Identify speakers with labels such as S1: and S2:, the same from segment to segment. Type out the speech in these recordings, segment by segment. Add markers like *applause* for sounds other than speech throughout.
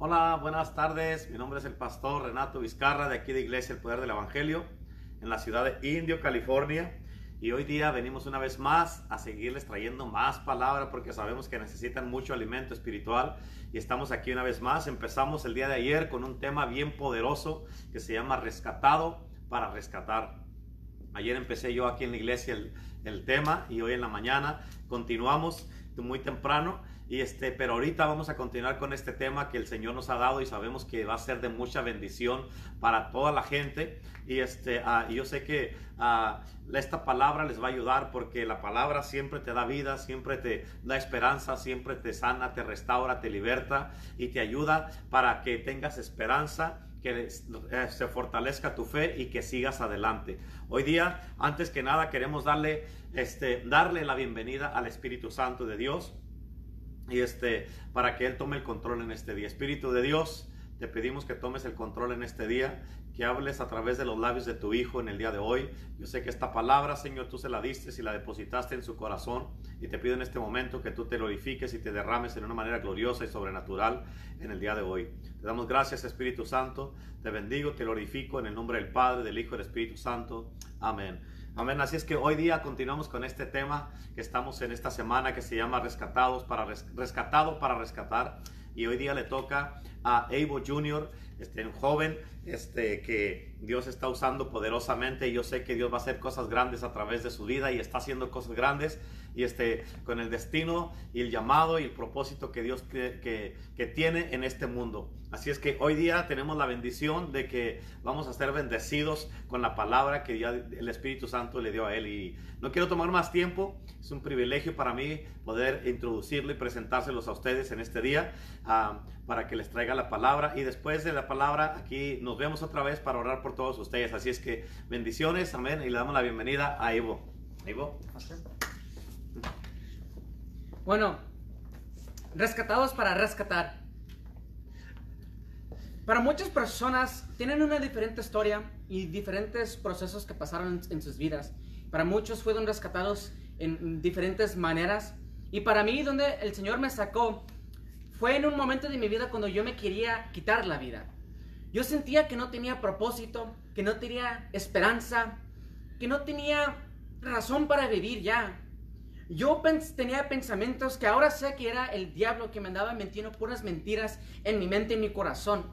S1: Hola, buenas tardes. Mi nombre es el pastor Renato Vizcarra de aquí de Iglesia El Poder del Evangelio en la ciudad de Indio, California. Y hoy día venimos una vez más a seguirles trayendo más palabra porque sabemos que necesitan mucho alimento espiritual. Y estamos aquí una vez más. Empezamos el día de ayer con un tema bien poderoso que se llama rescatado para rescatar. Ayer empecé yo aquí en la iglesia el, el tema y hoy en la mañana continuamos muy temprano y este, pero ahorita vamos a continuar con este tema que el Señor nos ha dado y sabemos que va a ser de mucha bendición para toda la gente. Y este, uh, yo sé que uh, esta palabra les va a ayudar porque la palabra siempre te da vida, siempre te da esperanza, siempre te sana, te restaura, te liberta y te ayuda para que tengas esperanza que se fortalezca tu fe y que sigas adelante. Hoy día, antes que nada, queremos darle, este, darle la bienvenida al Espíritu Santo de Dios y este, para que Él tome el control en este día. Espíritu de Dios, te pedimos que tomes el control en este día, que hables a través de los labios de tu Hijo en el día de hoy. Yo sé que esta palabra, Señor, tú se la diste y la depositaste en su corazón. Y te pido en este momento que tú te glorifiques y te derrames en una manera gloriosa y sobrenatural en el día de hoy. Te damos gracias, Espíritu Santo. Te bendigo, te glorifico en el nombre del Padre, del Hijo y del Espíritu Santo. Amén. Amén. Así es que hoy día continuamos con este tema que estamos en esta semana que se llama Rescatados para Rescatado para Rescatar. Y hoy día le toca a Abel Jr., este, un joven este, que Dios está usando poderosamente. Yo sé que Dios va a hacer cosas grandes a través de su vida y está haciendo cosas grandes. Y este, con el destino y el llamado y el propósito que Dios que, que, tiene en este mundo. Así es que hoy día tenemos la bendición de que vamos a ser bendecidos con la palabra que ya el Espíritu Santo le dio a él. Y no quiero tomar más tiempo, es un privilegio para mí poder introducirlo y presentárselos a ustedes en este día uh, para que les traiga la palabra. Y después de la palabra, aquí nos vemos otra vez para orar por todos ustedes. Así es que bendiciones, amén. Y le damos la bienvenida a Ivo. Ivo.
S2: Bueno, rescatados para rescatar. Para muchas personas tienen una diferente historia y diferentes procesos que pasaron en sus vidas. Para muchos fueron rescatados en diferentes maneras. Y para mí, donde el Señor me sacó, fue en un momento de mi vida cuando yo me quería quitar la vida. Yo sentía que no tenía propósito, que no tenía esperanza, que no tenía razón para vivir ya. Yo tenía pensamientos que ahora sé que era el diablo que me andaba mintiendo puras mentiras en mi mente y en mi corazón.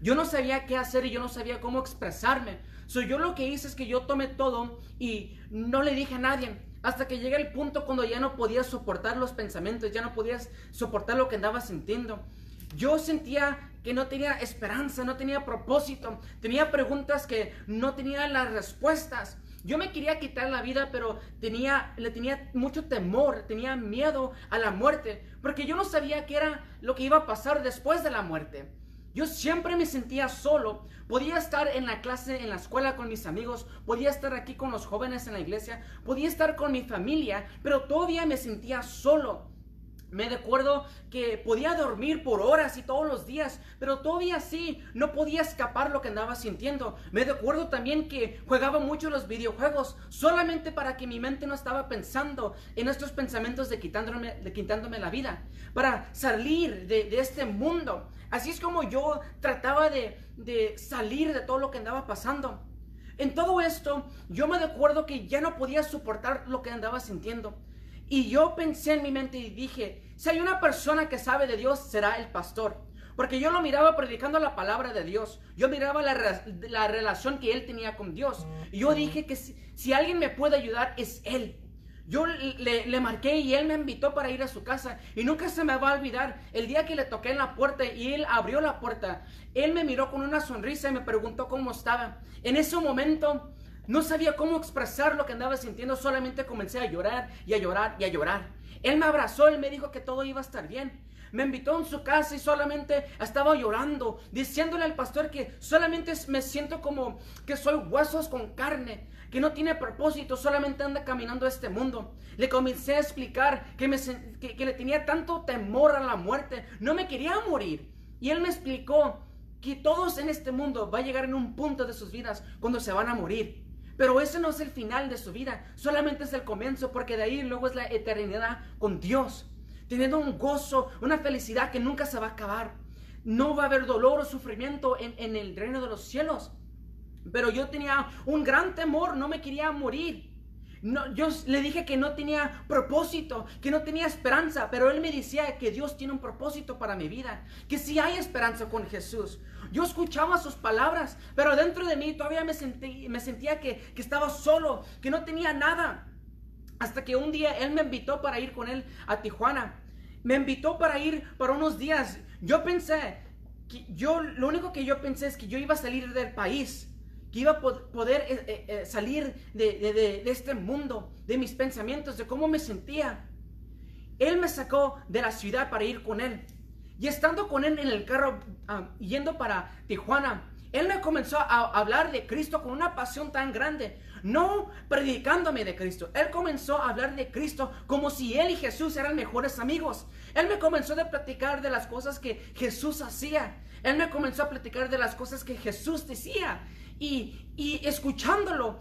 S2: Yo no sabía qué hacer y yo no sabía cómo expresarme. So, yo lo que hice es que yo tomé todo y no le dije a nadie. Hasta que llegué el punto cuando ya no podía soportar los pensamientos, ya no podía soportar lo que andaba sintiendo. Yo sentía que no tenía esperanza, no tenía propósito, tenía preguntas que no tenía las respuestas. Yo me quería quitar la vida, pero tenía, le tenía mucho temor, tenía miedo a la muerte, porque yo no sabía qué era lo que iba a pasar después de la muerte. Yo siempre me sentía solo. Podía estar en la clase, en la escuela con mis amigos, podía estar aquí con los jóvenes en la iglesia, podía estar con mi familia, pero todavía me sentía solo. Me recuerdo que podía dormir por horas y todos los días, pero todavía así no podía escapar lo que andaba sintiendo. Me recuerdo también que jugaba mucho los videojuegos solamente para que mi mente no estaba pensando en estos pensamientos de quitándome, de quitándome la vida, para salir de, este mundo. Así es como yo trataba de, de salir de todo lo que andaba pasando. En todo esto, yo me recuerdo que ya no podía soportar lo que andaba sintiendo. Y yo pensé en mi mente y dije, si hay una persona que sabe de Dios, será el pastor. Porque yo lo miraba predicando la palabra de Dios. Yo miraba la, la relación que él tenía con Dios. Y yo dije que si, alguien me puede ayudar, es él. Yo le, le, marqué y él me invitó para ir a su casa. Y nunca se me va a olvidar el día que le toqué en la puerta y él abrió la puerta. Él me miró con una sonrisa y me preguntó cómo estaba. En ese momento no sabía cómo expresar lo que andaba sintiendo, solamente comencé a llorar y a llorar y a llorar. Él me abrazó, él me dijo que todo iba a estar bien. Me invitó en su casa y solamente estaba llorando, diciéndole al pastor que solamente me siento como que soy huesos con carne, que no tiene propósito, solamente anda caminando este mundo. Le comencé a explicar que, me, que, que le tenía tanto temor a la muerte, no me quería morir. Y él me explicó que todos en este mundo va a llegar en un punto de sus vidas cuando se van a morir. Pero ese no es el final de su vida, solamente es el comienzo, porque de ahí luego es la eternidad con Dios, teniendo un gozo, una felicidad que nunca se va a acabar. no va a haber dolor o sufrimiento en, el reino de los cielos. Pero yo tenía un gran temor, no me quería morir. No, yo le dije que no tenía propósito, que no tenía esperanza, pero él me decía que Dios tiene un propósito para mi vida, que si hay esperanza con Jesús. Yo escuchaba sus palabras, pero dentro de mí todavía me, sentí, me sentía que, que estaba solo, que no tenía nada. Hasta que un día él me invitó para ir con él a Tijuana. Me invitó para ir para unos días. Yo pensé, que yo, lo único que yo pensé es que yo iba a salir del país que iba a poder eh, eh, eh, salir de, este mundo, de mis pensamientos, de cómo me sentía. Él me sacó de la ciudad para ir con él. Y estando con él en el carro, ah, yendo para Tijuana, él me comenzó a hablar de Cristo con una pasión tan grande. No predicándome de Cristo. Él comenzó a hablar de Cristo como si él y Jesús eran mejores amigos. Él me comenzó a platicar de las cosas que Jesús hacía. Él me comenzó a platicar de las cosas que Jesús decía y, escuchándolo,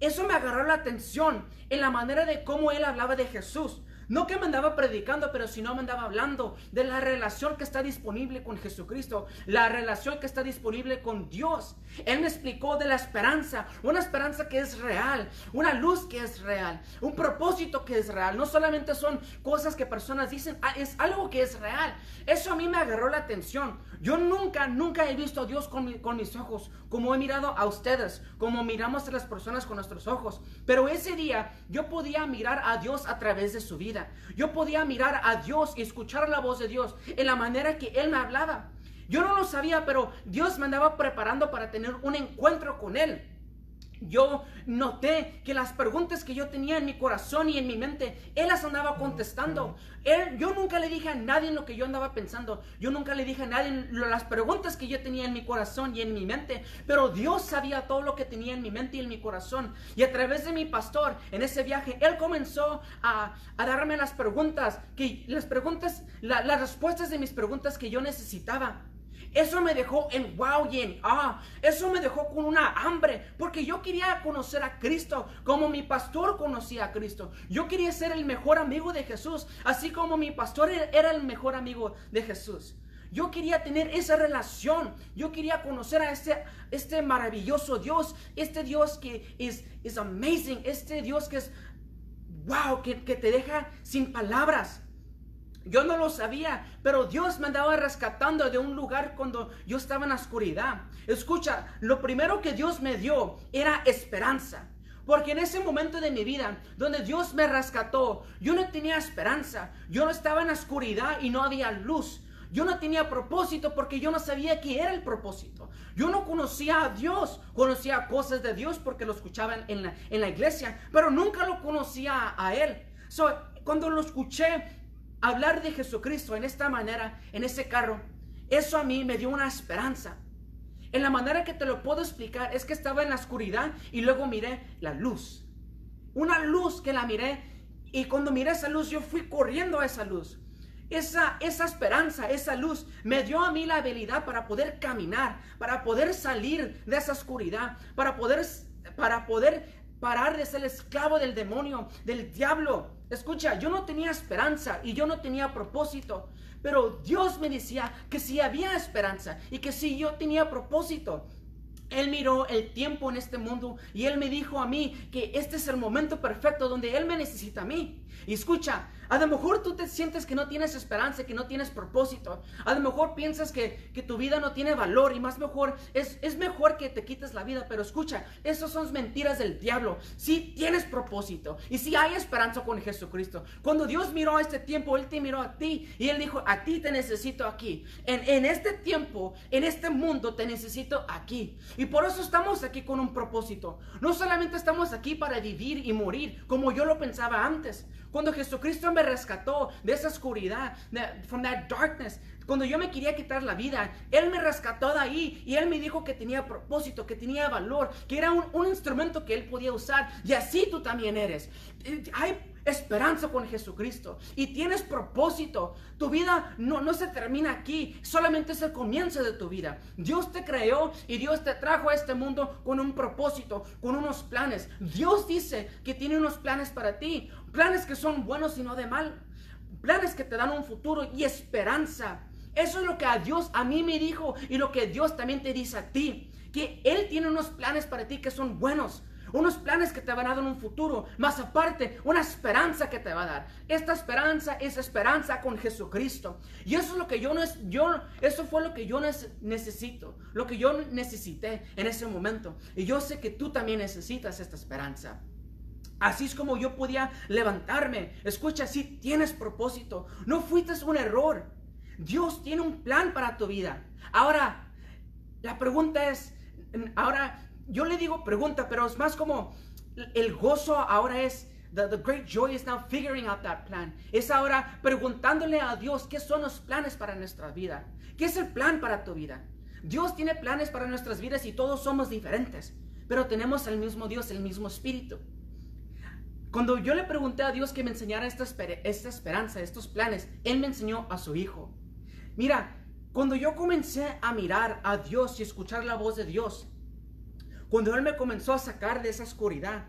S2: eso me agarró la atención en la manera de cómo él hablaba de Jesús. No que me andaba predicando, pero si no me andaba hablando de la relación que está disponible con Jesucristo, la relación que está disponible con Dios. Él me explicó de la esperanza, una esperanza que es real, una luz que es real, un propósito que es real. No solamente son cosas que personas dicen, ah, es algo que es real. Eso a mí me agarró la atención. Yo nunca, nunca he visto a Dios con, con, mis ojos, como he mirado a ustedes, como miramos a las personas con nuestros ojos. Pero ese día yo podía mirar a Dios a través de su vida. Yo podía mirar a Dios y escuchar la voz de Dios en la manera que Él me hablaba. Yo no lo sabía, pero Dios me andaba preparando para tener un encuentro con Él yo noté que las preguntas que yo tenía en mi corazón y en mi mente, Él las andaba contestando. Él, yo nunca le dije a nadie lo que yo andaba pensando. Yo nunca le dije a nadie las preguntas que yo tenía en mi corazón y en mi mente. Pero Dios sabía todo lo que tenía en mi mente y en mi corazón. Y a través de mi pastor, en ese viaje, Él comenzó a, darme las preguntas, que, las preguntas, las respuestas de mis preguntas que yo necesitaba. Eso me dejó en wow y en ah. Eso me dejó con una hambre. Porque yo quería conocer a Cristo como mi pastor conocía a Cristo. Yo quería ser el mejor amigo de Jesús. Así como mi pastor era el mejor amigo de Jesús. Yo quería tener esa relación. Yo quería conocer a este, este maravilloso Dios. Este Dios que es, es amazing. Este Dios que es wow, que, que te deja sin palabras. Yo no lo sabía, pero Dios me andaba rescatando de un lugar cuando yo estaba en la oscuridad. Escucha, lo primero que Dios me dio era esperanza. Porque en ese momento de mi vida, donde Dios me rescató, yo no tenía esperanza. Yo no estaba en la oscuridad y no había luz. Yo no tenía propósito porque yo no sabía qué era el propósito. Yo no conocía a Dios. Conocía cosas de Dios porque lo escuchaban en la, en la iglesia, pero nunca lo conocía a Él. So, cuando lo escuché, hablar de Jesucristo en esta manera, en ese carro, eso a mí me dio una esperanza. En la manera que te lo puedo explicar es que estaba en la oscuridad y luego miré la luz. Una luz que la miré y cuando miré esa luz yo fui corriendo a esa luz. Esa, esa esperanza, esa luz me dio a mí la habilidad para poder caminar, para poder salir de esa oscuridad, para poder, para poder parar de ser esclavo del demonio, del diablo. Escucha, yo no tenía esperanza y yo no tenía propósito, pero Dios me decía que si había esperanza y que si yo tenía propósito. Él miró el tiempo en este mundo y Él me dijo a mí que este es el momento perfecto donde Él me necesita a mí. Y escucha, a lo mejor tú te sientes que no tienes esperanza, que no tienes propósito. A lo mejor piensas que, tu vida no tiene valor y más mejor, es, es mejor que te quites la vida. Pero escucha, esas son mentiras del diablo. Si tienes propósito y si hay esperanza con Jesucristo. Cuando Dios miró a este tiempo, Él te miró a ti y Él dijo, a ti te necesito aquí. En, en este tiempo, en este mundo, te necesito aquí. Y por eso estamos aquí con un propósito. No solamente estamos aquí para vivir y morir como yo lo pensaba antes. Cuando Jesucristo rescató de esa oscuridad, from that darkness, cuando yo me quería quitar la vida, Él me rescató de ahí y Él me dijo que tenía propósito, que tenía valor, que era un, un instrumento que Él podía usar. Y así tú también eres. Eh, hay esperanza con Jesucristo y tienes propósito. Tu vida no, no se termina aquí, solamente es el comienzo de tu vida. Dios te creó y Dios te trajo a este mundo con un propósito, con unos planes. Dios dice que tiene unos planes para ti, planes que son buenos y no de mal, planes que te dan un futuro y esperanza. Eso es lo que a Dios a mí me dijo y lo que Dios también te dice a ti. Que Él tiene unos planes para ti que son buenos. Unos planes que te van a dar un futuro. Más aparte, una esperanza que te va a dar. Esta esperanza es esperanza con Jesucristo. Y eso es lo que yo, no yo eso fue lo que yo necesito. Lo que yo necesité en ese momento. Y yo sé que tú también necesitas esta esperanza. Así es como yo podía levantarme. Escucha, si tienes propósito. No fuiste un error. Dios tiene un plan para tu vida. Ahora, la pregunta es, ahora yo le digo pregunta, pero es más como el gozo ahora es, the, the, great joy is now figuring out that plan. Es ahora preguntándole a Dios qué son los planes para nuestra vida. ¿Qué es el plan para tu vida? Dios tiene planes para nuestras vidas y todos somos diferentes, pero tenemos el mismo Dios, el mismo Espíritu. Cuando yo le pregunté a Dios que me enseñara esta, esta esperanza, estos planes, Él me enseñó a su Hijo. Mira, cuando yo comencé a mirar a Dios y escuchar la voz de Dios, cuando Él me comenzó a sacar de esa oscuridad,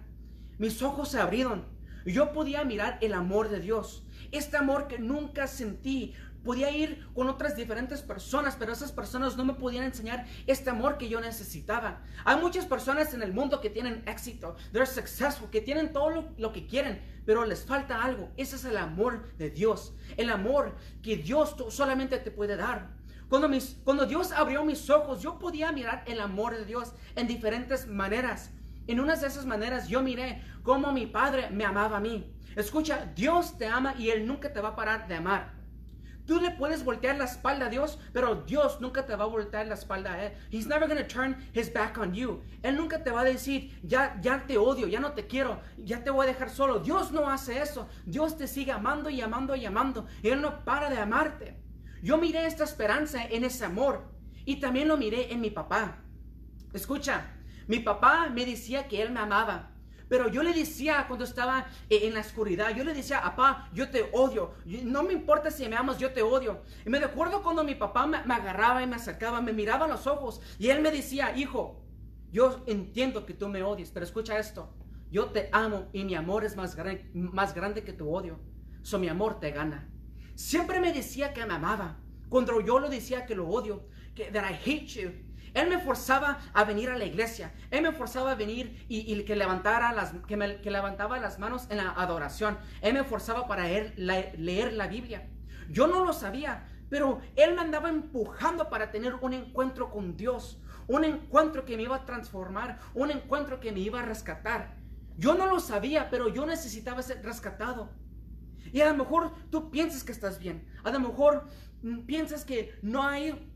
S2: mis ojos se abrieron yo podía mirar el amor de Dios. Este amor que nunca sentí. Podía ir con otras diferentes personas, pero esas personas no me podían enseñar este amor que yo necesitaba. Hay muchas personas en el mundo que tienen éxito, they're successful, que tienen todo lo, lo que quieren, pero les falta algo. Ese es el amor de Dios. El amor que Dios solamente te puede dar. Cuando, mis, cuando Dios abrió mis ojos, yo podía mirar el amor de Dios en diferentes maneras. En una de esas maneras yo miré cómo mi Padre me amaba a mí. Escucha, Dios te ama y Él nunca te va a parar de amar. Tú le puedes voltear la espalda a Dios, pero Dios nunca te va a voltear la espalda a Él. He's never going to turn his back on you. Él nunca te va a decir, ya, ya te odio, ya no te quiero, ya te voy a dejar solo. Dios no hace eso. Dios te sigue amando y amando y amando. Él no para de amarte. Yo miré esta esperanza en ese amor y también lo miré en mi papá. Escucha, mi papá me decía que Él me amaba. Pero yo le decía cuando estaba en la oscuridad, yo le decía, papá, yo te odio. No me importa si me amas, yo te odio. Y me recuerdo cuando mi papá me, agarraba y me acercaba, me miraba a los ojos y él me decía, hijo, yo entiendo que tú me odies, pero escucha esto. Yo te amo y mi amor es más, más grande que tu odio. So mi amor te gana. Siempre me decía que me amaba. Cuando yo lo decía que lo odio, que that I hate you. Él me forzaba a venir a la iglesia. Él me forzaba a venir y, que, levantara las, que, levantaba las manos en la adoración. Él me forzaba para leer la, leer la Biblia. Yo no lo sabía, pero Él me andaba empujando para tener un encuentro con Dios. Un encuentro que me iba a transformar. Un encuentro que me iba a rescatar. Yo no lo sabía, pero yo necesitaba ser rescatado. Y a lo mejor tú piensas que estás bien. A lo mejor mm, piensas que no hay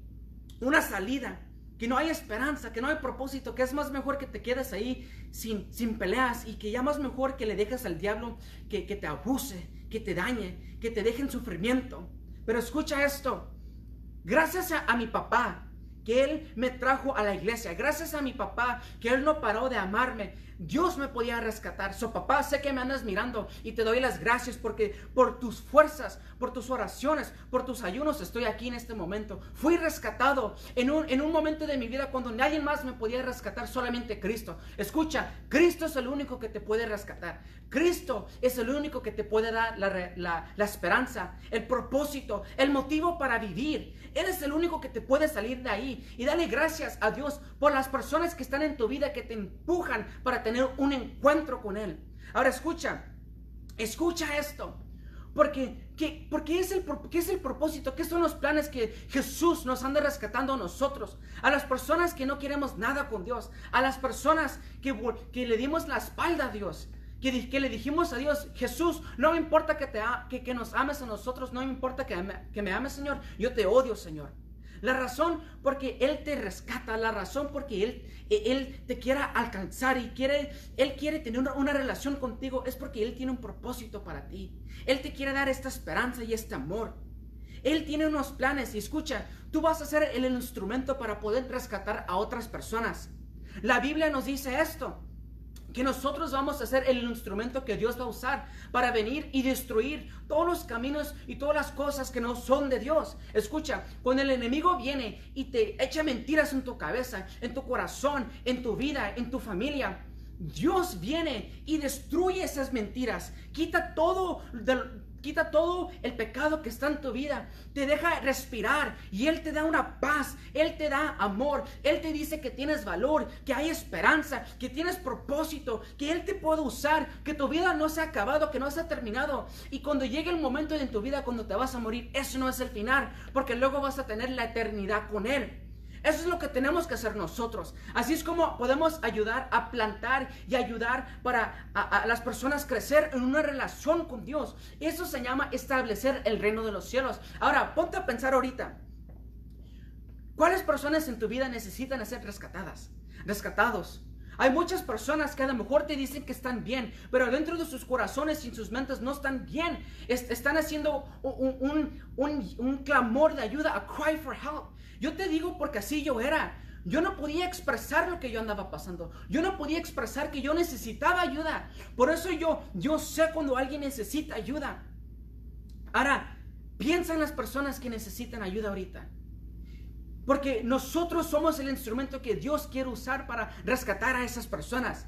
S2: una salida que no hay esperanza, que no hay propósito, que es más mejor que te quedes ahí sin, sin peleas y que ya más mejor que le dejes al diablo que, que te abuse, que te dañe, que te deje en sufrimiento. Pero escucha esto, gracias a, a mi papá, que Él me trajo a la iglesia, gracias a mi papá, que Él no paró de amarme, Dios me podía rescatar. So, papá, sé que me andas mirando y te doy las gracias porque por tus fuerzas, por tus oraciones, por tus ayunos estoy aquí en este momento. Fui rescatado en un, en un momento de mi vida cuando nadie más me podía rescatar, solamente Cristo. Escucha, Cristo es el único que te puede rescatar. Cristo es el único que te puede dar la, la, la esperanza, el propósito, el motivo para vivir. Él es el único que te puede salir de ahí. Y dale gracias a Dios por las personas que están en tu vida que te empujan para tener un encuentro con Él. Ahora escucha, escucha esto. Porque, ¿qué, porque es, el, qué es el propósito? ¿Qué son los planes que Jesús nos anda rescatando a nosotros? A las personas que no queremos nada con Dios. A las personas que, que le dimos la espalda a Dios. Que, que, le dijimos a Dios, Jesús, no me importa que, te, que, que nos ames a nosotros, no me importa que, que me ames, Señor, yo te odio, Señor. La razón porque Él te rescata, la razón porque Él, e, él te quiera alcanzar y quiere, Él quiere tener una, una, relación contigo es porque Él tiene un propósito para ti. Él te quiere dar esta esperanza y este amor. Él tiene unos planes y escucha, tú vas a ser el instrumento para poder rescatar a otras personas. La Biblia nos dice esto que nosotros vamos a ser el instrumento que Dios va a usar para venir y destruir todos los caminos y todas las cosas que no son de Dios. Escucha, cuando el enemigo viene y te echa mentiras en tu cabeza, en tu corazón, en tu vida, en tu familia, Dios viene y destruye esas mentiras, quita todo, quita todo el pecado que está en tu vida, te deja respirar y Él te da una paz, Él te da amor, Él te dice que tienes valor, que hay esperanza, que tienes propósito, que Él te puede usar, que tu vida no se ha acabado, que no se ha terminado. Y cuando llegue el momento en tu vida cuando te vas a morir, eso no es el final, porque luego vas a tener la eternidad con Él. Eso es lo que tenemos que hacer nosotros. Así es como podemos ayudar a plantar y ayudar para a, las personas crecer en una relación con Dios. Eso se llama establecer el reino de los cielos. Ahora, ponte a pensar ahorita. ¿Cuáles personas en tu vida necesitan ser rescatadas? Rescatados. Hay muchas personas que a lo mejor te dicen que están bien, pero dentro de sus corazones y sus mentes no están bien. están haciendo un, un, clamor de ayuda, a cry for help. Yo te digo porque así yo era. Yo no podía expresar lo que yo andaba pasando. Yo no podía expresar que yo necesitaba ayuda. Por eso yo, yo sé cuando alguien necesita ayuda. Ahora, piensa en las personas que necesitan ayuda ahorita. Porque nosotros somos el instrumento que Dios quiere usar para rescatar a esas personas.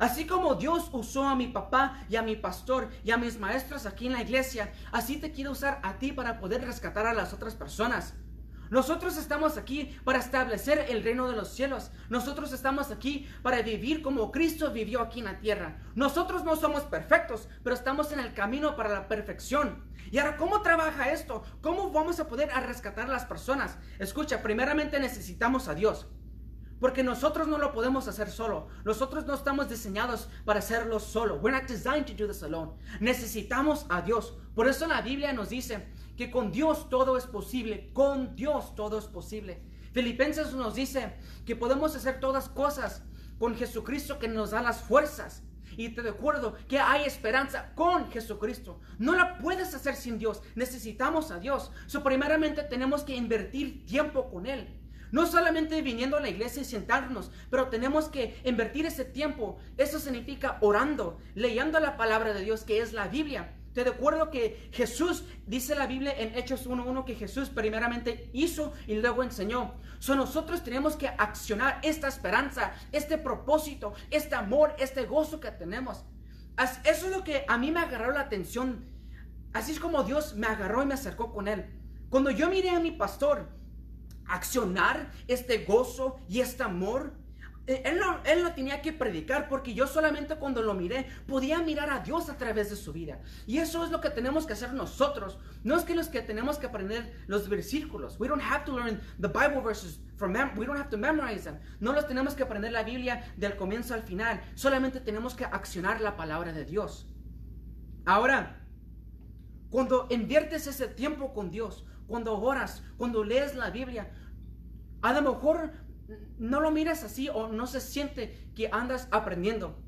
S2: Así como Dios usó a mi papá y a mi pastor y a mis maestros aquí en la iglesia, así te quiere usar a ti para poder rescatar a las otras personas. Nosotros estamos aquí para establecer el reino de los cielos. Nosotros estamos aquí para vivir como Cristo vivió aquí en la tierra. Nosotros no somos perfectos, pero estamos en el camino para la perfección. Y ahora, ¿cómo trabaja esto? ¿Cómo vamos a poder rescatar a las personas? Escucha, primeramente necesitamos a Dios. Porque nosotros no lo podemos hacer solo. Nosotros no estamos diseñados para hacerlo solo. We're not designed to do this alone. Necesitamos a Dios. Por eso la Biblia nos dice que con Dios todo es posible, con Dios todo es posible. Filipenses nos dice que podemos hacer todas cosas con Jesucristo que nos da las fuerzas. Y te recuerdo que hay esperanza con Jesucristo. No la puedes hacer sin Dios. Necesitamos a Dios. So, primeramente tenemos que invertir tiempo con Él. No solamente viniendo a la iglesia y sentarnos, pero tenemos que invertir ese tiempo. Eso significa orando, leyendo la palabra de Dios, que es la Biblia. Te recuerdo que Jesús, dice la Biblia en Hechos 1.1, que Jesús primeramente hizo y luego enseñó. So nosotros tenemos que accionar esta esperanza, este propósito, este amor, este gozo que tenemos. Eso es lo que a mí me agarró la atención. Así es como Dios me agarró y me acercó con Él. Cuando yo miré a mi pastor accionar este gozo y este amor, él no, él tenía que predicar porque yo solamente cuando lo miré podía mirar a Dios a través de su vida. Y eso es lo que tenemos que hacer nosotros. No es que los que tenemos que aprender los versículos. We don't have to learn the Bible verses from we don't have to memorize them. No los tenemos que aprender la Biblia del comienzo al final. Solamente tenemos que accionar la palabra de Dios. Ahora, cuando inviertes ese tiempo con Dios, cuando oras, cuando lees la Biblia, a lo mejor no lo miras así o no se siente que andas aprendiendo.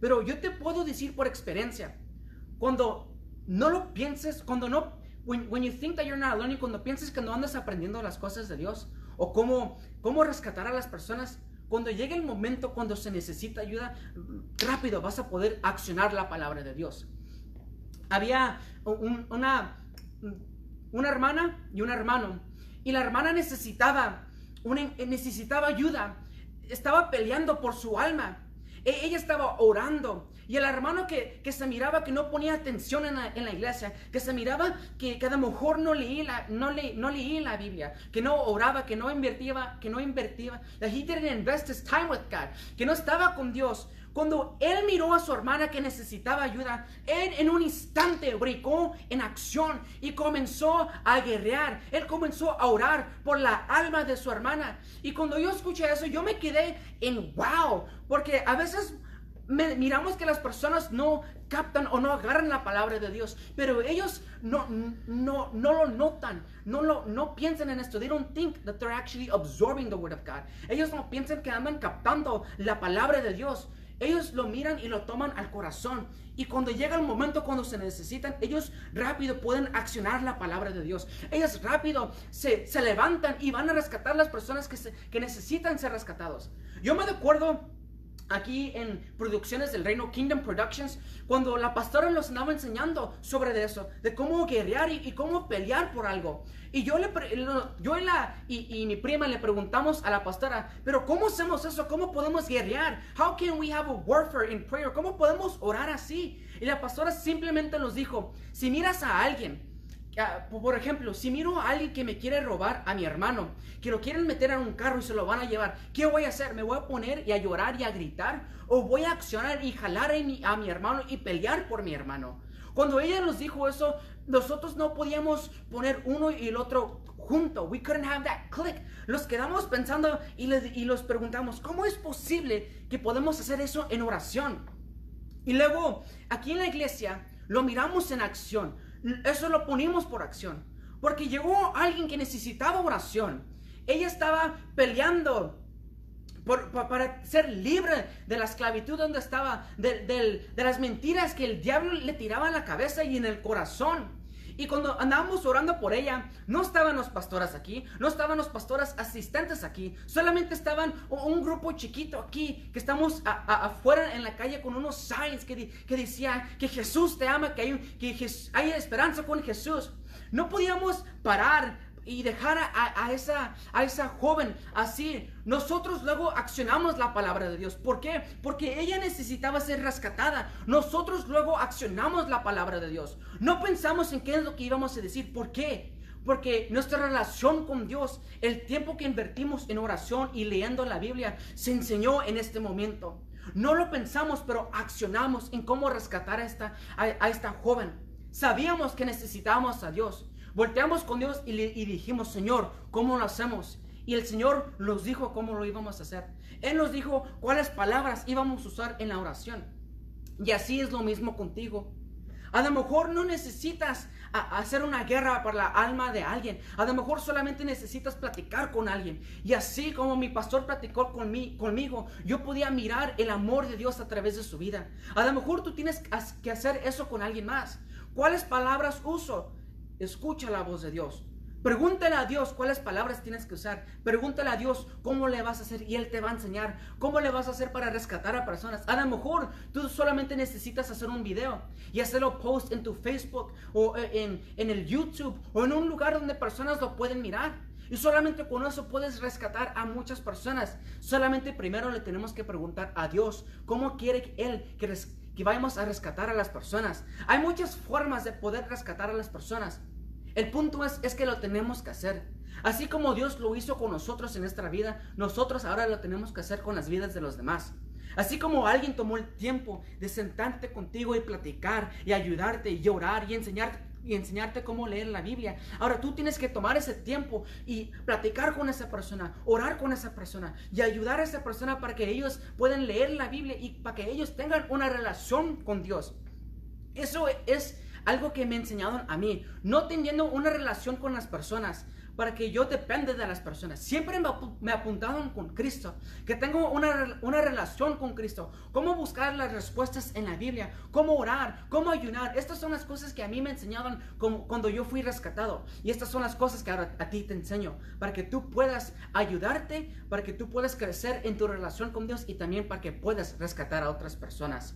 S2: Pero yo te puedo decir por experiencia, cuando no lo pienses, cuando no, when, you think that you're not learning, cuando pienses que no andas aprendiendo las cosas de Dios o cómo, cómo rescatar a las personas, cuando llegue el momento cuando se necesita ayuda, rápido vas a poder accionar la palabra de Dios. Había una, una hermana y un hermano, y la hermana necesitaba necesitaba ayuda, estaba peleando por su alma. E, ella estaba orando. Y el hermano que, se miraba que no ponía atención en la, iglesia, que se miraba que, cada mejor no leía la, no, le, no leía la Biblia, que no oraba, que no invertía, que no invertía, that he didn't time with God, que no estaba con Dios. Cuando él miró a su hermana que necesitaba ayuda, él en un instante brincó en acción y comenzó a guerrear. Él comenzó a orar por la alma de su hermana. Y cuando yo escuché eso, yo me quedé en wow, porque a veces miramos que las personas no captan o no agarran la palabra de Dios, pero ellos no, no, no lo notan, no, lo, no piensan en esto. They don't think that they're actually absorbing the word of God. Ellos no piensan que andan captando la palabra de Dios. Ellos lo miran y lo toman al corazón. Y cuando llega el momento cuando se necesitan, ellos rápido pueden accionar la palabra de Dios. Ellos rápido se, levantan y van a rescatar las personas que, que necesitan ser rescatados. Yo me acuerdo aquí en Producciones del Reino Kingdom Productions, cuando la pastora nos andaba enseñando sobre eso, de cómo guerrear y, cómo pelear por algo. Y yo, le, yo y, la, y, mi prima le preguntamos a la pastora, pero ¿cómo hacemos eso? ¿Cómo podemos guerrear? How can we have a warfare in prayer? ¿Cómo podemos orar así? Y la pastora simplemente nos dijo, si miras a alguien por ejemplo, si miro a alguien que me quiere robar a mi hermano, que lo quieren meter en un carro y se lo van a llevar, ¿qué voy a hacer? ¿Me voy a poner y a llorar y a gritar? ¿O voy a accionar y jalar a mi, a mi hermano y pelear por mi hermano? Cuando ella nos dijo eso, nosotros no podíamos poner uno y el otro junto. We couldn't have that click. Los quedamos pensando y, les, y los preguntamos, ¿cómo es posible que podemos hacer eso en oración? Y luego, aquí en la iglesia, lo miramos en acción. Eso lo ponimos por acción. Porque llegó alguien que necesitaba oración. Ella estaba peleando para ser libre de la esclavitud donde estaba, de, de, las mentiras que el diablo le tiraba en la cabeza y en el corazón. Y cuando andábamos orando por ella, no estaban los pastoras aquí, no estaban los pastoras asistentes aquí, solamente estaban un grupo chiquito aquí, que estamos afuera en la calle con unos signs que, que decía que Jesús te ama, que hay, que hay esperanza con Jesús. No podíamos parar y dejar a, esa, a esa joven así. Nosotros luego accionamos la palabra de Dios. ¿Por qué? Porque ella necesitaba ser rescatada. Nosotros luego accionamos la palabra de Dios. No pensamos en qué es lo que íbamos a decir. ¿Por qué? Porque nuestra relación con Dios, el tiempo que invertimos en oración y leyendo la Biblia, se enseñó en este momento. No lo pensamos, pero accionamos en cómo rescatar esta, a esta joven. Sabíamos que necesitábamos a Dios. Volteamos con Dios y, dijimos, Señor, ¿cómo lo hacemos? Y el Señor nos dijo cómo lo íbamos a hacer. Él nos dijo cuáles palabras íbamos a usar en la oración. Y así es lo mismo contigo. A lo mejor no necesitas hacer una guerra para la alma de alguien. A lo mejor solamente necesitas platicar con alguien. Y así como mi pastor platicó conmigo, yo podía mirar el amor de Dios a través de su vida. A lo mejor tú tienes que hacer eso con alguien más. ¿Cuáles palabras uso? Escucha la voz de Dios. Pregúntale a Dios cuáles palabras tienes que usar. Pregúntale a Dios cómo le vas a hacer y Él te va a enseñar cómo le vas a hacer para rescatar a personas. A lo mejor tú solamente necesitas hacer un video y hacerlo post en tu Facebook o eh, en, el YouTube o en un lugar donde personas lo pueden mirar. Y solamente con eso puedes rescatar a muchas personas. Solamente primero le tenemos que preguntar a Dios cómo quiere Él que, que vayamos a rescatar a las personas. Hay muchas formas de poder rescatar a las personas. El punto es, es que lo tenemos que hacer. Así como Dios lo hizo con nosotros en nuestra vida, nosotros ahora lo tenemos que hacer con las vidas de los demás. Así como alguien tomó el tiempo de sentarte contigo y platicar y ayudarte y llorar y enseñarte y enseñarte cómo leer la Biblia. Ahora tú tienes que tomar ese tiempo y platicar con esa persona, orar con esa persona y ayudar a esa persona para que ellos puedan leer la Biblia y para que ellos tengan una relación con Dios. Eso es algo que me enseñaron a mí, no teniendo una relación con las personas para que yo dependa de las personas. Siempre me, apuntaron con Cristo, que tengo una, una relación con Cristo, cómo buscar las respuestas en la Biblia, cómo orar, cómo ayunar. Estas son las cosas que a mí me enseñaron cuando yo fui rescatado. Y estas son las cosas que ahora a ti te enseño, para que tú puedas ayudarte, para que tú puedas crecer en tu relación con Dios y también para que puedas rescatar a otras personas.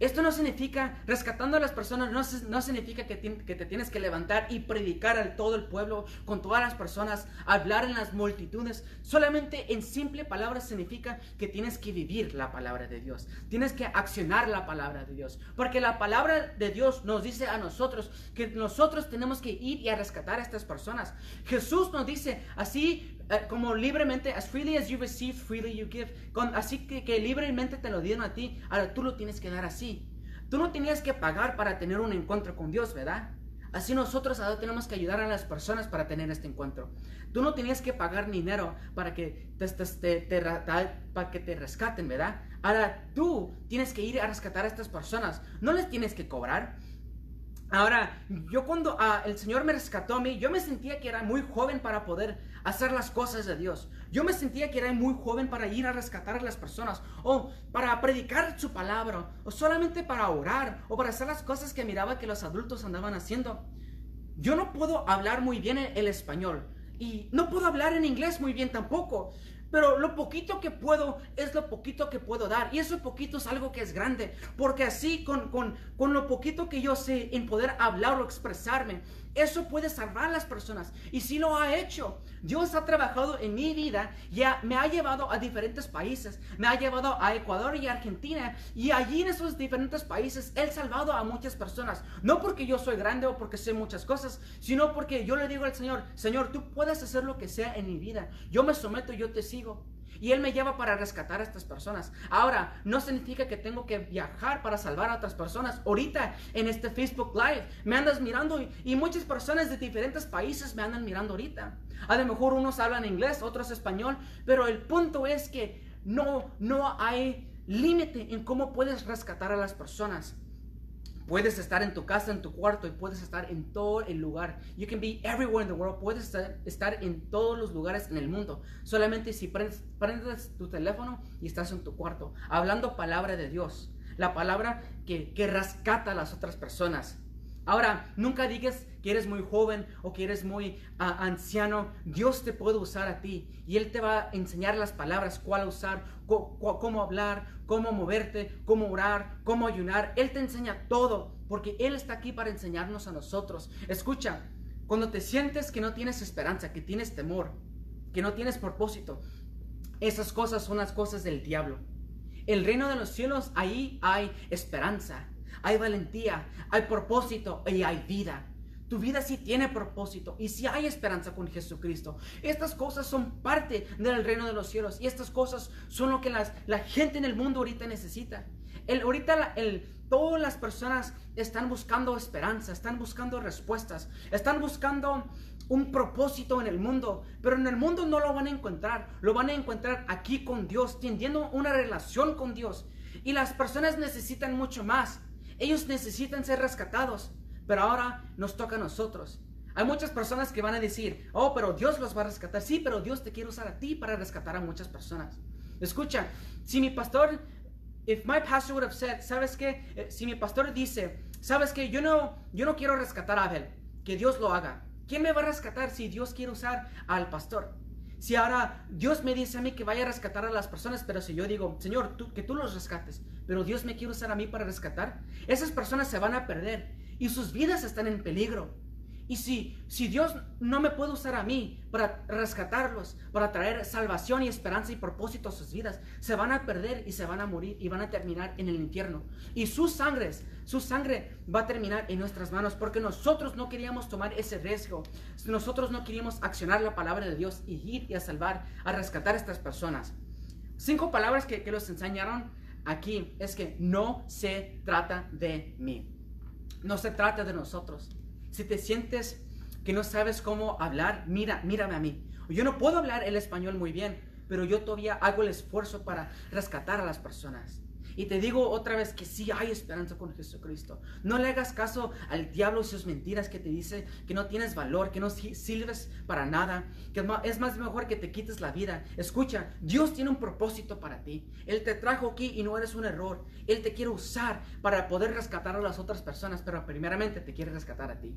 S2: Esto no significa, rescatando a las personas, no, significa que, te tienes que levantar y predicar a todo el pueblo, con todas las personas, hablar en las multitudes. Solamente en simple palabras significa que tienes que vivir la palabra de Dios. Tienes que accionar la palabra de Dios. Porque la palabra de Dios nos dice a nosotros que nosotros tenemos que ir y a rescatar a estas personas. Jesús nos dice así eh, como libremente, as freely as you receive, freely you give. así que, que libremente te lo dieron a ti, ahora tú lo tienes que dar así. Tú no tenías que pagar para tener un encuentro con Dios, ¿verdad? Así nosotros ahora tenemos que ayudar a las personas para tener este encuentro. Tú no tenías que pagar dinero para que te, te, para que te rescaten, ¿verdad? Ahora tú tienes que ir a rescatar a estas personas. No les tienes que cobrar. Ahora, yo cuando ah, el Señor me rescató a mí, yo me sentía que era muy joven para poder hacer las cosas de Dios. Yo me sentía que era muy joven para ir a rescatar a las personas, o para predicar su palabra, o solamente para orar, o para hacer las cosas que miraba que los adultos andaban haciendo. Yo no puedo hablar muy bien el español, y no puedo hablar en inglés muy bien tampoco. Pero lo poquito que puedo es lo poquito que puedo dar. Y eso poquito es algo que es grande. Porque así con, con, con lo poquito que yo sé en poder hablar o expresarme, eso puede salvar a las personas. Y si lo ha hecho. Dios ha trabajado en mi vida. Ya me ha llevado a diferentes países. Me ha llevado a Ecuador y Argentina. Y allí en esos diferentes países Él ha salvado a muchas personas. No porque yo soy grande o porque sé muchas cosas. Sino porque yo le digo al Señor, Señor, tú puedes hacer lo que sea en mi vida. Yo me someto, yo te sigo. Y Él me lleva para rescatar a estas personas. Ahora, no significa que tengo que viajar para salvar a otras personas. Ahorita, en este Facebook Live, me andas mirando y, muchas personas de diferentes países me andan mirando ahorita. A lo mejor unos hablan inglés, otros español, pero el punto es que no, no hay límite en cómo puedes rescatar a las personas. Puedes estar en tu casa, en tu cuarto y puedes estar en todo el lugar. You can be everywhere in the world. Puedes estar, en todos los lugares en el mundo. Solamente si prendes, prendes, tu teléfono y estás en tu cuarto, hablando palabra de Dios. La palabra que, que rescata a las otras personas. Ahora, nunca digas que eres muy joven o que eres muy ah, anciano. Dios te puede usar a ti y Él te va a enseñar las palabras, cuál usar, cómo hablar, cómo moverte, cómo orar, cómo ayunar. Él te enseña todo porque Él está aquí para enseñarnos a nosotros. Escucha, cuando te sientes que no tienes esperanza, que tienes temor, que no tienes propósito, esas cosas son las cosas del diablo. El reino de los cielos, ahí hay esperanza hay valentía, hay propósito y hay vida. Tu vida sí tiene propósito y sí hay esperanza con Jesucristo. Estas cosas son parte del reino de los cielos y estas cosas son lo que las, la gente en el mundo ahorita necesita. El, ahorita el, todas las personas están buscando esperanza, están buscando respuestas, están buscando un propósito en el mundo, pero en el mundo no lo van a encontrar, lo van a encontrar aquí con Dios, teniendo una relación con Dios. Y las personas necesitan mucho más. Ellos necesitan ser rescatados, pero ahora nos toca a nosotros. Hay muchas personas que van a decir, oh, pero Dios los va a rescatar. Sí, pero Dios te quiere usar a ti para rescatar a muchas personas. Escucha, si mi pastor, if my pastor would have said, ¿sabes qué? Eh, si mi pastor dice, ¿sabes qué? Yo no, yo no quiero rescatar a Abel, que Dios lo haga. ¿Quién me va a rescatar si Dios quiere usar al pastor? Si ahora Dios me dice a mí que vaya a rescatar a las personas, pero si yo digo, Señor, tú, que tú los rescates, pero Dios me quiere usar a mí para rescatar, esas personas se van a perder y sus vidas están en peligro. Y si, si Dios no me puede usar a mí para rescatarlos, para traer salvación y esperanza y propósito a sus vidas, se van a perder y se van a morir y van a terminar en el infierno. Y sus sangres, su sangre va a terminar en nuestras manos porque nosotros no queríamos tomar ese riesgo. Nosotros no queríamos accionar la palabra de Dios y ir y a salvar, a rescatar a estas personas. Cinco palabras que, que los enseñaron aquí es que no se trata de mí. No se trata de nosotros. Si te sientes que no sabes cómo hablar, mira, mírame a mí. Yo no puedo hablar el español muy bien, pero yo todavía hago el esfuerzo para rescatar a las personas. Y te digo otra vez que sí hay esperanza con Jesucristo. No le hagas caso al diablo y sus mentiras que te dice que no tienes valor, que no sirves para nada, que es más mejor que te quites la vida. Escucha, Dios tiene un propósito para ti. Él te trajo aquí y no eres un error. Él te quiere usar para poder rescatar a las otras personas, pero primeramente te quiere rescatar a ti.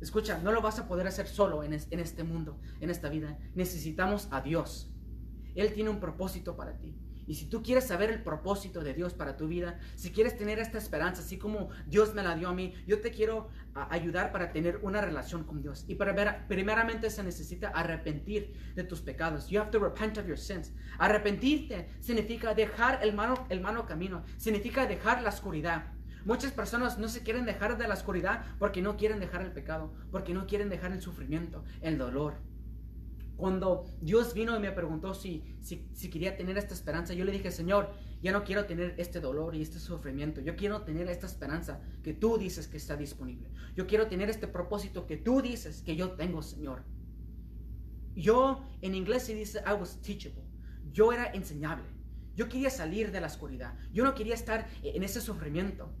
S2: Escucha, no lo vas a poder hacer solo en, en este mundo, en esta vida. Necesitamos a Dios. Él tiene un propósito para ti. Y si tú quieres saber el propósito de Dios para tu vida, si quieres tener esta esperanza, así como Dios me la dio a mí, yo te quiero ayudar para tener una relación con Dios. Y para ver, primeramente se necesita arrepentir de tus pecados. You have to repent of your sins. Arrepentirte significa dejar el malo, el malo camino, significa dejar la oscuridad. Muchas personas no se quieren dejar de la oscuridad porque no quieren dejar el pecado, porque no quieren dejar el sufrimiento, el dolor. Cuando Dios vino y me preguntó si, si, quería tener esta esperanza, yo le dije, Señor, ya no quiero tener este dolor y este sufrimiento. Yo quiero tener esta esperanza que tú dices que está disponible. Yo quiero tener este propósito que tú dices que yo tengo, Señor. Yo, en inglés se dice, I was teachable. Yo era enseñable. Yo quería salir de la oscuridad. Yo no quería estar en ese sufrimiento.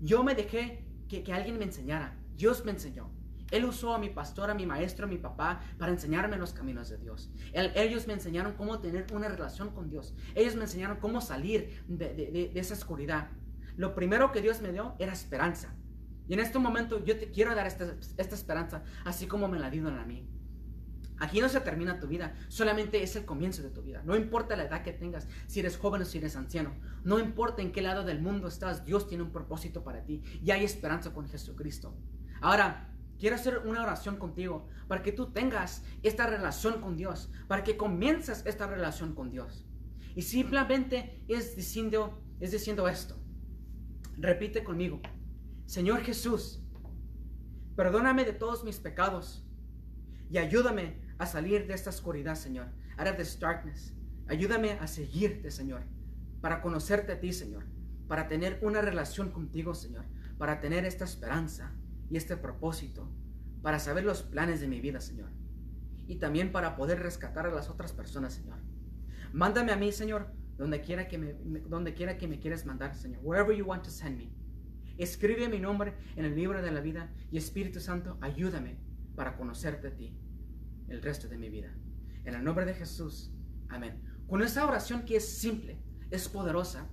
S2: Yo me dejé que, que alguien me enseñara. Dios me enseñó. Él usó a mi pastor, a mi maestro, a mi papá para enseñarme los caminos de Dios. ellos me enseñaron cómo tener una relación con Dios. Ellos me enseñaron cómo salir de, esa oscuridad. Lo primero que Dios me dio era esperanza. Y en este momento yo te quiero dar esta, esta esperanza, así como me la dieron a mí. Aquí no se termina tu vida, solamente es el comienzo de tu vida. No importa la edad que tengas, si eres joven o si eres anciano, no importa en qué lado del mundo estás, Dios tiene un propósito para ti y hay esperanza con Jesucristo. Ahora, quiero hacer una oración contigo para que tú tengas esta relación con Dios, para que comiences esta relación con Dios. Y simplemente es diciendo, es diciendo esto. Repite conmigo. Señor Jesús, perdóname de todos mis pecados y ayúdame a salir de esta oscuridad, Señor. Out of this darkness. Ayúdame a seguirte, Señor. Para conocerte a ti, Señor. Para tener una relación contigo, Señor. Para tener esta esperanza y este propósito. Para saber los planes de mi vida, Señor. Y también para poder rescatar a las otras personas, Señor. Mándame a mí, Señor, donde quiera que me, donde quiera que me quieras mandar, Señor. Wherever you want to send me. Escribe mi nombre en el libro de la vida y Espíritu Santo, ayúdame para conocerte a ti el resto de mi vida. En el nombre de Jesús. Amén. Con esa oración que es simple, es poderosa,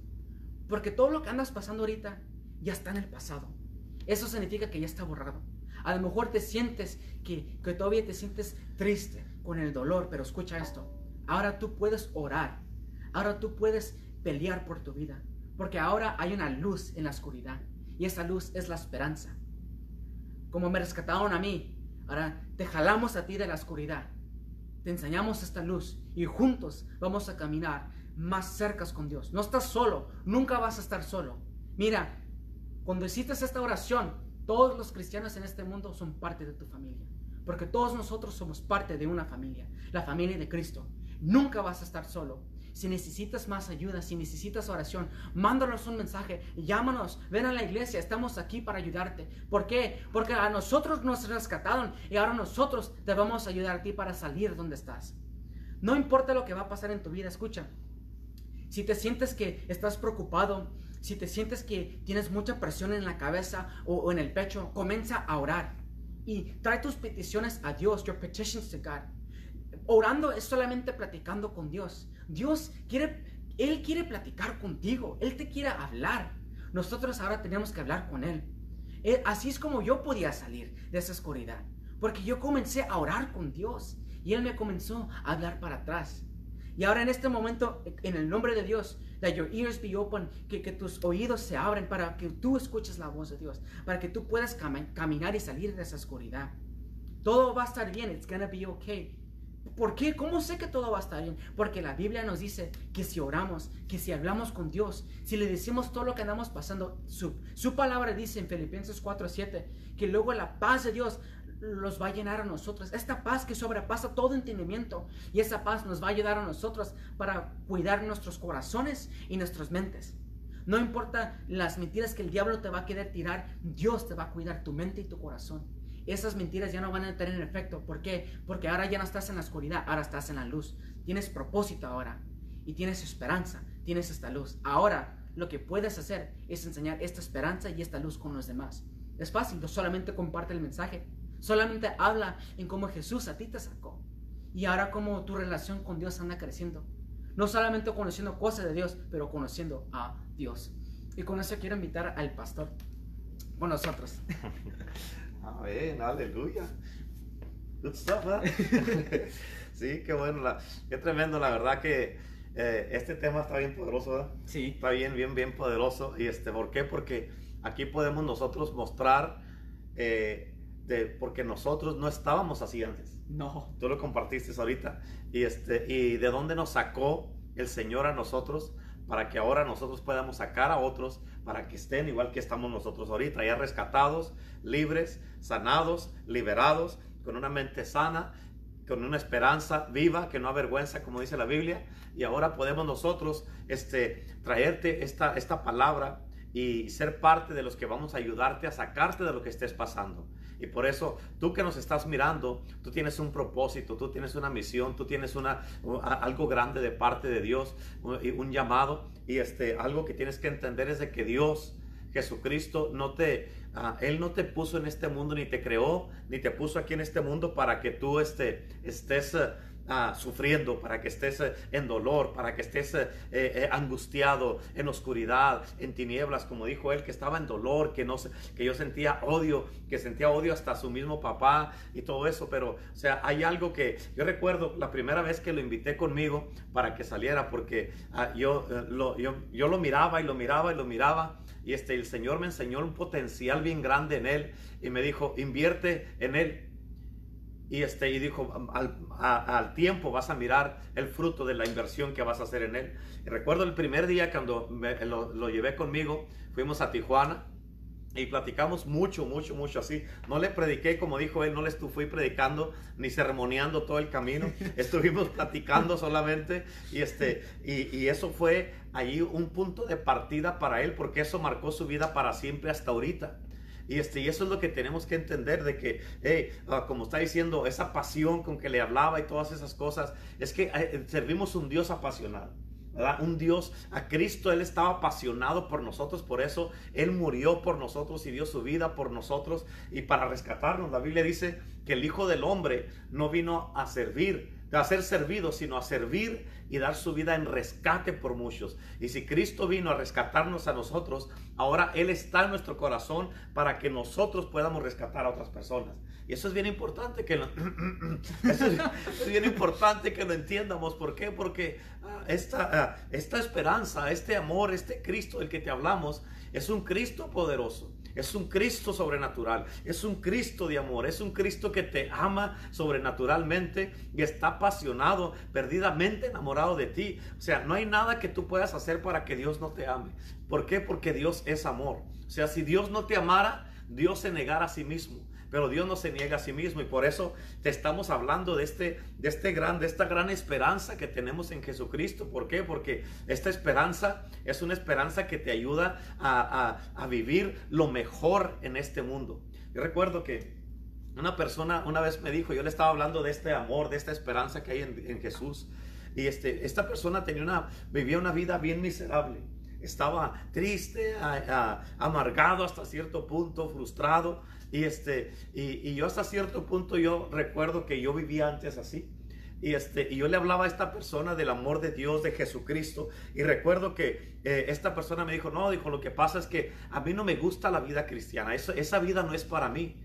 S2: porque todo lo que andas pasando ahorita ya está en el pasado. Eso significa que ya está borrado. A lo mejor te sientes que, que todavía te sientes triste con el dolor, pero escucha esto. Ahora tú puedes orar. Ahora tú puedes pelear por tu vida. Porque ahora hay una luz en la oscuridad. Y esa luz es la esperanza. Como me rescataron a mí, Ahora te jalamos a ti de la oscuridad. Te enseñamos esta luz y juntos vamos a caminar más cerca con Dios. No estás solo, nunca vas a estar solo. Mira, cuando hiciste esta oración, todos los cristianos en este mundo son parte de tu familia. Porque todos nosotros somos parte de una familia, la familia de Cristo. Nunca vas a estar solo. Si necesitas más ayuda, si necesitas oración, mándanos un mensaje, llámanos, ven a la iglesia, estamos aquí para ayudarte. ¿Por qué? Porque a nosotros nos rescataron y ahora nosotros te vamos a ayudar a ti para salir donde estás. No importa lo que va a pasar en tu vida, escucha. Si te sientes que estás preocupado, si te sientes que tienes mucha presión en la cabeza o, en el pecho, comienza a orar y trae tus peticiones a Dios, your petitions to God. Orando es solamente platicando con Dios. Dios quiere, Él quiere platicar contigo, Él te quiere hablar. Nosotros ahora tenemos que hablar con Él. Eh, así es como yo podía salir de esa oscuridad, porque yo comencé a orar con Dios y Él me comenzó a hablar para atrás. Y ahora en este momento, en el nombre de Dios, that your ears be open, que, que tus oídos se abren para que tú escuches la voz de Dios, para que tú puedas caminar y salir de esa oscuridad. Todo va a estar bien, it's gonna be okay. ¿Por qué? ¿Cómo sé que todo va a estar bien? Porque la Biblia nos dice que si oramos, que si hablamos con Dios, si le decimos todo lo que andamos pasando, su, su palabra dice en Filipenses 4:7 que luego la paz de Dios los va a llenar a nosotros. Esta paz que sobrepasa todo entendimiento y esa paz nos va a ayudar a nosotros para cuidar nuestros corazones y nuestras mentes. No importa las mentiras que el diablo te va a querer tirar, Dios te va a cuidar tu mente y tu corazón esas mentiras ya no van a tener efecto. ¿Por qué? Porque ahora ya no estás en la oscuridad, ahora estás en la luz. Tienes propósito ahora y tienes esperanza, tienes esta luz. Ahora lo que puedes hacer es enseñar esta esperanza y esta luz con los demás. Es fácil, solamente comparte el mensaje. Solamente habla en cómo Jesús a ti te sacó. Y ahora cómo tu relación con Dios anda creciendo. No solamente conociendo cosas de Dios, pero conociendo a Dios. Y con eso quiero invitar al pastor con nosotros. *laughs*
S1: Amén, aleluya. Good stuff, *laughs* sí, qué bueno, la, qué tremendo, la verdad que eh, este tema está bien poderoso, ¿verdad?
S2: Sí.
S1: Está bien, bien, bien poderoso. ¿Y este, por qué? Porque aquí podemos nosotros mostrar, eh, de, porque nosotros no estábamos así antes.
S2: No.
S1: Tú lo compartiste ahorita. Y, este, y de dónde nos sacó el Señor a nosotros para que ahora nosotros podamos sacar a otros para que estén igual que estamos nosotros ahorita, ya rescatados, libres, sanados, liberados, con una mente sana, con una esperanza viva que no avergüenza, como dice la Biblia. Y ahora podemos nosotros este, traerte esta, esta palabra y ser parte de los que vamos a ayudarte a sacarte de lo que estés pasando. Y por eso tú que nos estás mirando, tú tienes un propósito, tú tienes una misión, tú tienes una, algo grande de parte de Dios, un, llamado. Y este, algo que tienes que entender es de que Dios, Jesucristo, no te, ah, Él no te puso en este mundo, ni te creó, ni te puso aquí en este mundo para que tú este, estés... ah, sufriendo, para que estés eh, en dolor, para que estés eh, eh, angustiado, en oscuridad, en tinieblas, como dijo él, que estaba en dolor, que, no, que yo sentía odio, que sentía odio hasta su mismo papá y todo eso. Pero, o sea, hay algo que yo recuerdo la primera vez que lo invité conmigo para que saliera, porque ah, yo, lo, yo, yo lo miraba y lo miraba y lo miraba y este, el Señor me enseñó un potencial bien grande en él y me dijo, invierte en él. Y, este, y dijo, al, al, tiempo vas a mirar el fruto de la inversión que vas a hacer en él. Y recuerdo el primer día cuando lo, lo llevé conmigo, fuimos a Tijuana y platicamos mucho, mucho, mucho así. No le prediqué, como dijo él, no le fui predicando ni ceremoniando todo el camino. *laughs* Estuvimos platicando solamente y, este, y, y, eso fue ahí un punto de partida para él porque eso marcó su vida para siempre hasta ahorita. Y, este, y eso es lo que tenemos que entender de que, ah, como está diciendo, esa pasión con que le hablaba y todas esas cosas, es que eh, servimos un Dios apasionado. Un Dios, a Cristo, Él estaba apasionado por nosotros, por eso Él murió por nosotros y dio su vida por nosotros y para rescatarnos. La Biblia dice que el Hijo del Hombre no vino a servir, a ser servido, sino a servir y dar su vida en rescate por muchos. Y si Cristo vino a rescatarnos a nosotros, ahora Él está en nuestro corazón para que nosotros podamos rescatar a otras personas. Y eso es bien importante que lo, *clears throat* eso es, bien importante que lo entiendamos. ¿Por qué? Porque ah, esta, ah, esta esperanza, este amor, este Cristo del que te hablamos, es un Cristo poderoso. Es un Cristo sobrenatural, es un Cristo de amor, es un Cristo que te ama sobrenaturalmente y está apasionado, perdidamente enamorado de ti. O sea, no hay nada que tú puedas hacer para que Dios no te ame. ¿Por qué? Porque Dios es amor. O sea, si Dios no te amara, Dios se negara a sí mismo. Pero Dios no se niega a sí mismo y por eso te estamos hablando de este, de este gran, de esta gran esperanza que tenemos en Jesucristo. ¿Por qué? Porque esta esperanza es una esperanza que te ayuda a, vivir lo mejor en este mundo. Yo recuerdo que una persona una vez me dijo, yo le estaba hablando de este amor, de esta esperanza que hay en, Jesús. Y este, esta persona tenía una, vivía una vida bien miserable. Estaba triste, amargado hasta cierto punto, frustrado. Y, este, y, yo hasta cierto punto yo recuerdo que yo vivía antes así. Y, este, y yo le hablaba a esta persona del amor de Dios, de Jesucristo. Y recuerdo que eh, esta persona me dijo, no, dijo, lo que pasa es que a mí no me gusta la vida cristiana. Eso, esa vida no es para mí.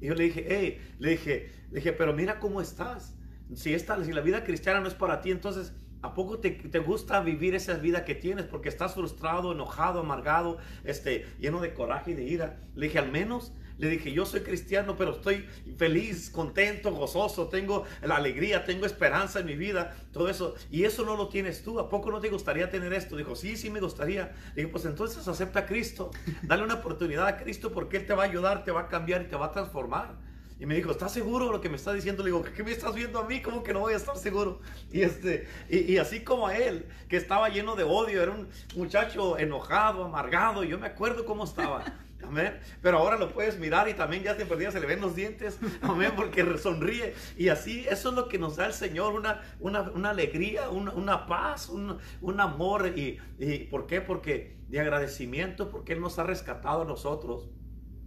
S1: Y yo le dije, hey, le dije, le dije, pero mira cómo estás. Si, esta, si la vida cristiana no es para ti, entonces ¿A poco te, te, gusta vivir esa vida que tienes? Porque estás frustrado, enojado, amargado, este, lleno de coraje y de ira. Le dije, al menos le dije, yo soy cristiano, pero estoy feliz, contento, gozoso, tengo la alegría, tengo esperanza en mi vida, todo eso. Y eso no lo tienes tú. ¿A poco no te gustaría tener esto? Dijo, sí, sí me gustaría. Le dije, pues entonces acepta a Cristo. Dale una oportunidad a Cristo porque Él te va a ayudar, te va a cambiar y te va a transformar. Y me dijo, ¿estás seguro de lo que me está diciendo? Le digo, ¿qué me estás viendo a mí? ¿Cómo que no voy a estar seguro? Y, este, y, así como a él, que estaba lleno de odio, era un muchacho enojado, amargado, yo me acuerdo cómo estaba. Amén. Pero ahora lo puedes mirar y también ya te perdías, se le ven los dientes. *laughs* Amén. Porque sonríe. Y así, eso es lo que nos da el Señor, una, una, alegría, una, paz, un, un amor. Y, y, ¿Por qué? Porque de agradecimiento, porque Él nos ha rescatado a nosotros.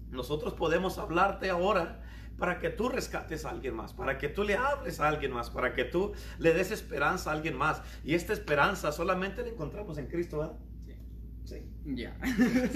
S1: Nosotros podemos hablarte ahora para que tú rescates a alguien más, para que tú le hables a alguien más, para que tú le des esperanza a alguien más. Y esta esperanza solamente la encontramos en Cristo, ¿verdad?
S2: Ya. *laughs*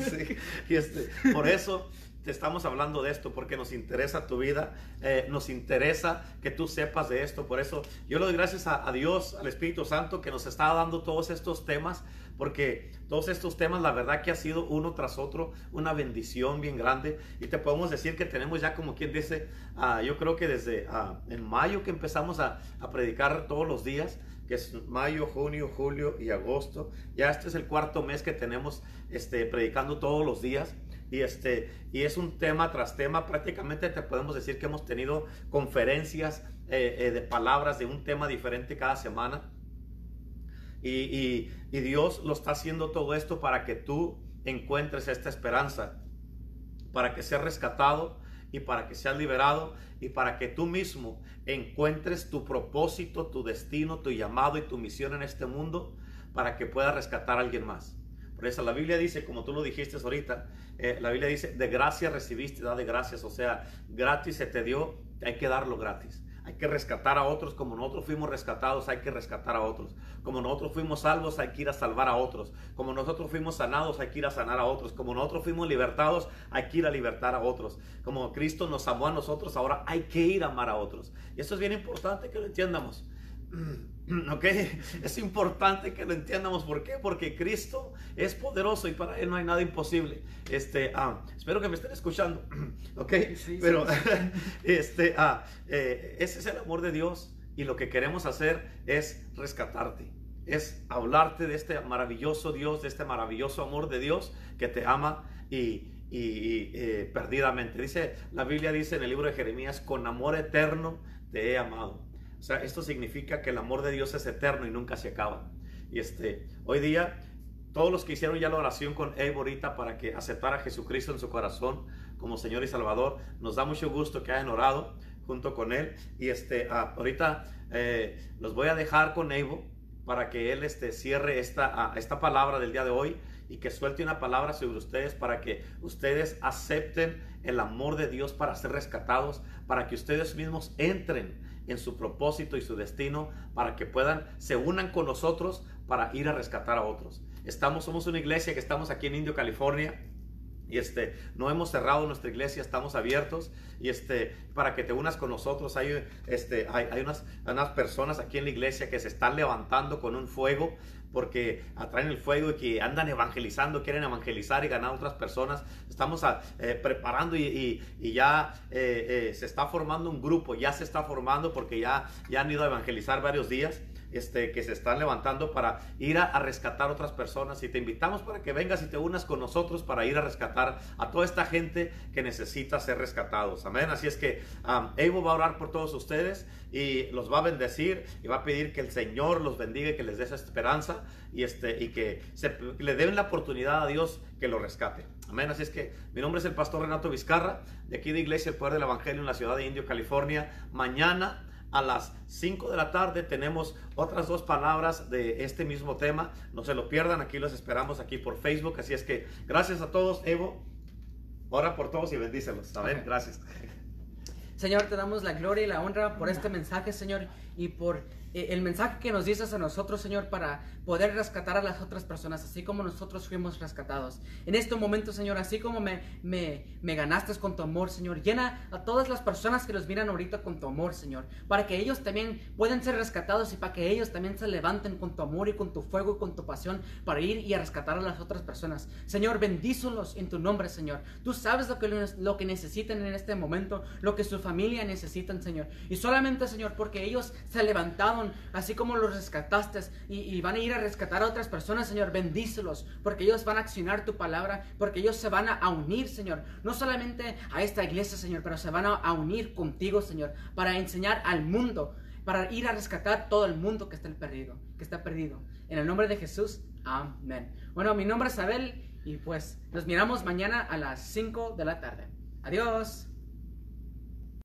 S1: sí. Y este, por eso te estamos hablando de esto, porque nos interesa tu vida, eh, nos interesa que tú sepas de esto. Por eso yo le doy gracias a, a, Dios, al Espíritu Santo, que nos está dando todos estos temas, porque todos estos temas, la verdad que ha sido uno tras otro una bendición bien grande. Y te podemos decir que tenemos ya como quien dice, uh, yo creo que desde uh, en mayo que empezamos a, a predicar todos los días es mayo, junio, julio y agosto. Ya este es el cuarto mes que tenemos este, predicando todos los días. Y, este, y es un tema tras tema. Prácticamente te podemos decir que hemos tenido conferencias eh, eh, de palabras de un tema diferente cada semana. Y, y, y Dios lo está haciendo todo esto para que tú encuentres esta esperanza, para que seas rescatado y para que seas liberado y para que tú mismo encuentres tu propósito, tu destino, tu llamado y tu misión en este mundo para que puedas rescatar a alguien más. Por eso la Biblia dice, como tú lo dijiste ahorita, eh, la Biblia dice, de gracia recibiste, da de gracias, o sea, gratis se te dio, hay que darlo gratis. Hay que rescatar a otros. Como nosotros fuimos rescatados, hay que rescatar a otros. Como nosotros fuimos salvos, hay que ir a salvar a otros. Como nosotros fuimos sanados, hay que ir a sanar a otros. Como nosotros fuimos libertados, hay que ir a libertar a otros. Como Cristo nos amó a nosotros, ahora hay que ir a amar a otros. Y eso es bien importante que lo entiendamos. ¿Ok? Es importante que lo entiendamos. ¿Por qué? Porque Cristo es poderoso y para Él no hay nada imposible. Este, ah, espero que me estén escuchando. *clears throat* ¿Ok? Pero *laughs* este, ah, eh, ese es el amor de Dios y lo que queremos hacer es rescatarte. Es hablarte de este maravilloso Dios, de este maravilloso amor de Dios que te ama y, eh, perdidamente. Dice, la Biblia dice en el libro de Jeremías, con amor eterno te he amado. O sea, esto significa que el amor de Dios es eterno y nunca se acaba. Y este, hoy día, todos los que hicieron ya la oración con Evo ahorita para que aceptara a Jesucristo en su corazón como Señor y Salvador, nos da mucho gusto que hayan orado junto con Él. Y este, ah, ahorita eh, los voy a dejar con Evo para que Él este, cierre esta, ah, esta palabra del día de hoy y que suelte una palabra sobre ustedes para que ustedes acepten el amor de Dios para ser rescatados, para que ustedes mismos entren en su propósito y su destino para que puedan, se unan con nosotros para ir a rescatar a otros. Estamos, somos una iglesia que estamos aquí en Indio, California. Y este, no hemos cerrado nuestra iglesia, estamos abiertos. Y este, para que te unas con nosotros, hay, este, hay, hay unas, unas personas aquí en la iglesia que se están levantando con un fuego porque atraen el fuego y que andan evangelizando, quieren evangelizar y ganar a otras personas. Estamos ah, eh, preparando y, ya eh, eh, se está formando un grupo, ya se está formando porque ya, ya han ido a evangelizar varios días. Este, que se están levantando para ir a, rescatar otras personas y te invitamos para que vengas y te unas con nosotros para ir a rescatar a toda esta gente que necesita ser rescatados. Amén. Así es que um, Evo va a orar por todos ustedes y los va a bendecir y va a pedir que el Señor los bendiga y que les dé esa esperanza y, este, y que, le den la oportunidad a Dios que lo rescate. Amén. Así es que mi nombre es el pastor Renato Vizcarra, de aquí de Iglesia El Poder del Evangelio en la ciudad de Indio, California. Mañana a las 5 de la tarde tenemos otras dos palabras de este mismo tema. No se lo pierdan, aquí los esperamos aquí por Facebook. Así es que gracias a todos, Evo. Ora por todos y bendícelos. Amén. Gracias.
S2: Señor, te damos la gloria y la honra por este mensaje, Señor, y por el mensaje que nos dices a nosotros, Señor, para poder rescatar a las otras personas, así como nosotros fuimos rescatados. En este momento, Señor, así como me, me, ganaste con tu amor, Señor, llena a todas las personas que los miran ahorita con tu amor, Señor, para que ellos también puedan ser rescatados y para que ellos también se levanten con tu amor y con tu fuego y con tu pasión para ir y a rescatar a las otras personas. Señor, bendízolos en tu nombre, Señor. Tú sabes lo que, lo que necesitan en este momento, lo que su familia necesitan, Señor. Y solamente, Señor, porque ellos se levantaron así como los rescataste y, van a ir a rescatar a otras personas, Señor, bendícelos, porque ellos van a accionar tu palabra, porque ellos se van a unir, Señor, no solamente a esta iglesia, Señor, pero se van a, unir contigo, Señor, para enseñar al mundo, para ir a rescatar todo el mundo que está perdido, que está perdido. En el nombre de Jesús, amén. Bueno, mi nombre es Abel y pues nos miramos mañana a las 5 de la tarde. Adiós.